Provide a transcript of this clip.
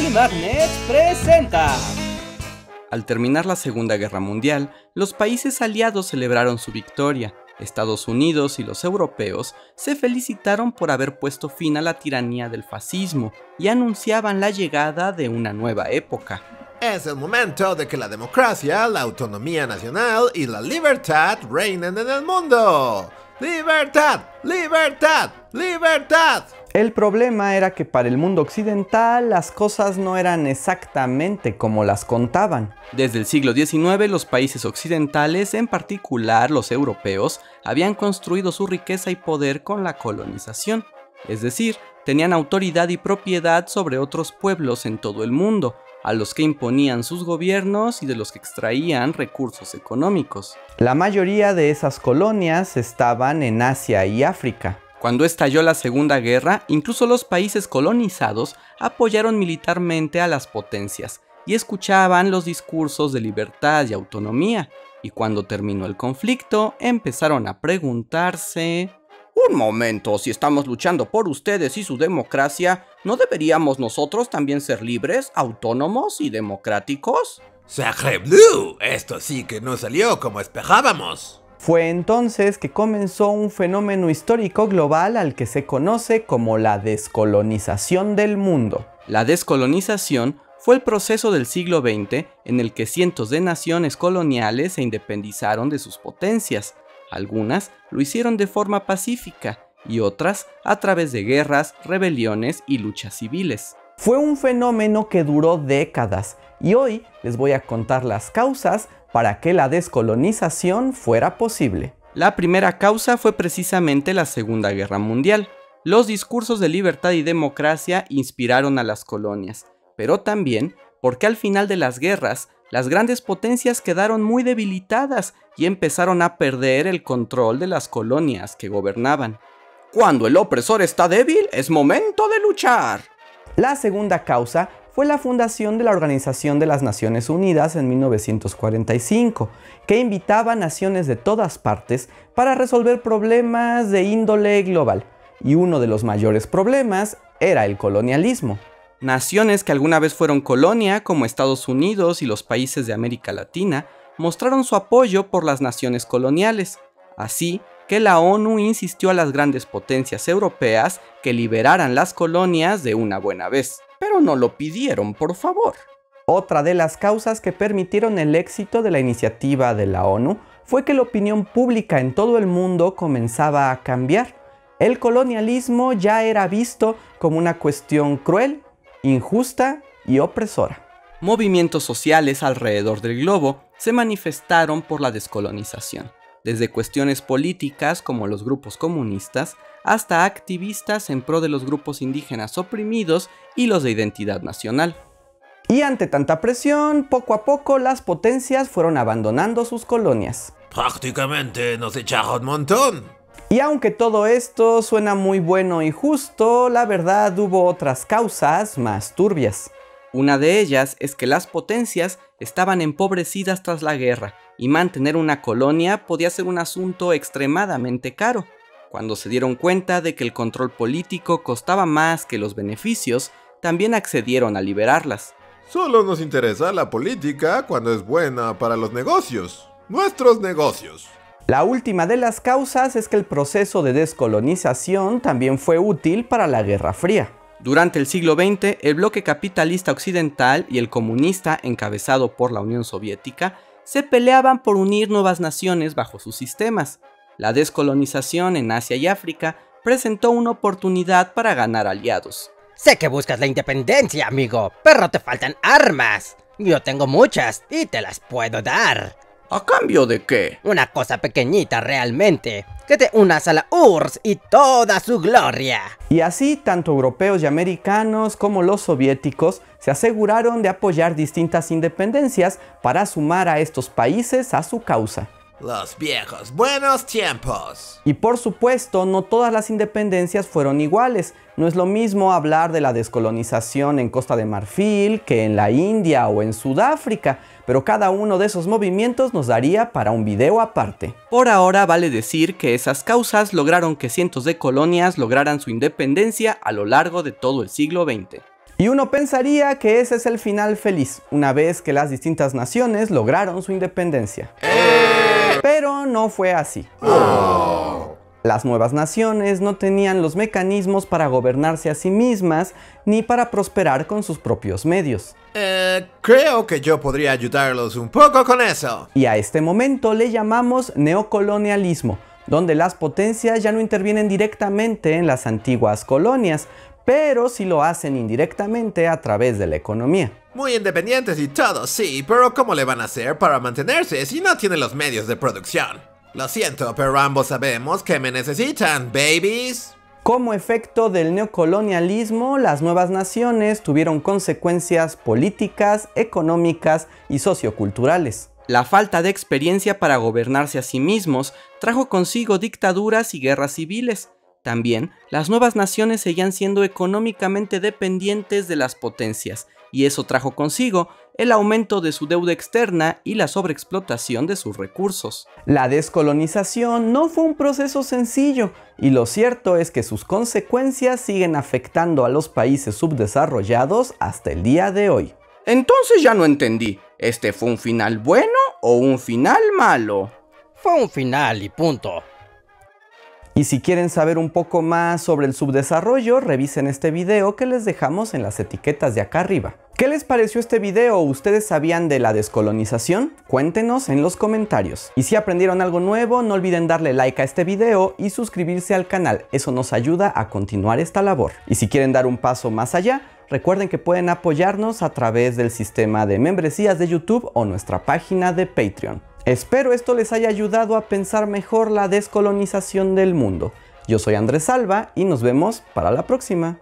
Publimagnet presenta. Al terminar la Segunda Guerra Mundial, los países aliados celebraron su victoria. Estados Unidos y los europeos se felicitaron por haber puesto fin a la tiranía del fascismo y anunciaban la llegada de una nueva época. Es el momento de que la democracia, la autonomía nacional y la libertad reinen en el mundo. ¡Libertad! ¡Libertad! ¡Libertad! El problema era que para el mundo occidental las cosas no eran exactamente como las contaban. Desde el siglo XIX los países occidentales, en particular los europeos, habían construido su riqueza y poder con la colonización. Es decir, tenían autoridad y propiedad sobre otros pueblos en todo el mundo, a los que imponían sus gobiernos y de los que extraían recursos económicos. La mayoría de esas colonias estaban en Asia y África. Cuando estalló la Segunda Guerra, incluso los países colonizados apoyaron militarmente a las potencias y escuchaban los discursos de libertad y autonomía, y cuando terminó el conflicto empezaron a preguntarse... Un momento, si estamos luchando por ustedes y su democracia, ¿no deberíamos nosotros también ser libres, autónomos y democráticos? ¡Sacre bleu! Esto sí que no salió como esperábamos. Fue entonces que comenzó un fenómeno histórico global al que se conoce como la descolonización del mundo. La descolonización fue el proceso del siglo XX en el que cientos de naciones coloniales se independizaron de sus potencias. Algunas lo hicieron de forma pacífica y otras a través de guerras, rebeliones y luchas civiles. Fue un fenómeno que duró décadas y hoy les voy a contar las causas para que la descolonización fuera posible. La primera causa fue precisamente la Segunda Guerra Mundial. Los discursos de libertad y democracia inspiraron a las colonias, pero también porque al final de las guerras, las grandes potencias quedaron muy debilitadas y empezaron a perder el control de las colonias que gobernaban. Cuando el opresor está débil, es momento de luchar. La segunda causa fue la fundación de la Organización de las Naciones Unidas en 1945, que invitaba a naciones de todas partes para resolver problemas de índole global, y uno de los mayores problemas era el colonialismo. Naciones que alguna vez fueron colonia, como Estados Unidos y los países de América Latina, mostraron su apoyo por las naciones coloniales, así que la ONU insistió a las grandes potencias europeas que liberaran las colonias de una buena vez pero no lo pidieron, por favor. Otra de las causas que permitieron el éxito de la iniciativa de la ONU fue que la opinión pública en todo el mundo comenzaba a cambiar. El colonialismo ya era visto como una cuestión cruel, injusta y opresora. Movimientos sociales alrededor del globo se manifestaron por la descolonización, desde cuestiones políticas como los grupos comunistas hasta activistas en pro de los grupos indígenas oprimidos y los de identidad nacional. Y ante tanta presión, poco a poco las potencias fueron abandonando sus colonias. Prácticamente nos echaron un montón. Y aunque todo esto suena muy bueno y justo, la verdad hubo otras causas más turbias. Una de ellas es que las potencias estaban empobrecidas tras la guerra, y mantener una colonia podía ser un asunto extremadamente caro. Cuando se dieron cuenta de que el control político costaba más que los beneficios, también accedieron a liberarlas. Solo nos interesa la política cuando es buena para los negocios, nuestros negocios. La última de las causas es que el proceso de descolonización también fue útil para la Guerra Fría. Durante el siglo XX, el bloque capitalista occidental y el comunista encabezado por la Unión Soviética se peleaban por unir nuevas naciones bajo sus sistemas la descolonización en Asia y África presentó una oportunidad para ganar aliados. Sé que buscas la independencia, amigo, pero te faltan armas. Yo tengo muchas y te las puedo dar. ¿A cambio de qué? Una cosa pequeñita realmente, que te unas a la URSS y toda su gloria. Y así, tanto europeos y americanos como los soviéticos se aseguraron de apoyar distintas independencias para sumar a estos países a su causa. Los viejos buenos tiempos. Y por supuesto, no todas las independencias fueron iguales. No es lo mismo hablar de la descolonización en Costa de Marfil que en la India o en Sudáfrica, pero cada uno de esos movimientos nos daría para un video aparte. Por ahora vale decir que esas causas lograron que cientos de colonias lograran su independencia a lo largo de todo el siglo XX. Y uno pensaría que ese es el final feliz, una vez que las distintas naciones lograron su independencia. Pero no fue así. Las nuevas naciones no tenían los mecanismos para gobernarse a sí mismas ni para prosperar con sus propios medios. Eh, creo que yo podría ayudarlos un poco con eso. Y a este momento le llamamos neocolonialismo, donde las potencias ya no intervienen directamente en las antiguas colonias, pero sí lo hacen indirectamente a través de la economía. Muy independientes y todo, sí, pero ¿cómo le van a hacer para mantenerse si no tienen los medios de producción? Lo siento, pero ambos sabemos que me necesitan, babies. Como efecto del neocolonialismo, las nuevas naciones tuvieron consecuencias políticas, económicas y socioculturales. La falta de experiencia para gobernarse a sí mismos trajo consigo dictaduras y guerras civiles. También, las nuevas naciones seguían siendo económicamente dependientes de las potencias, y eso trajo consigo el aumento de su deuda externa y la sobreexplotación de sus recursos. La descolonización no fue un proceso sencillo, y lo cierto es que sus consecuencias siguen afectando a los países subdesarrollados hasta el día de hoy. Entonces ya no entendí, ¿este fue un final bueno o un final malo? Fue un final y punto. Y si quieren saber un poco más sobre el subdesarrollo, revisen este video que les dejamos en las etiquetas de acá arriba. ¿Qué les pareció este video? ¿Ustedes sabían de la descolonización? Cuéntenos en los comentarios. Y si aprendieron algo nuevo, no olviden darle like a este video y suscribirse al canal, eso nos ayuda a continuar esta labor. Y si quieren dar un paso más allá, recuerden que pueden apoyarnos a través del sistema de membresías de YouTube o nuestra página de Patreon. Espero esto les haya ayudado a pensar mejor la descolonización del mundo. Yo soy Andrés Salva y nos vemos para la próxima.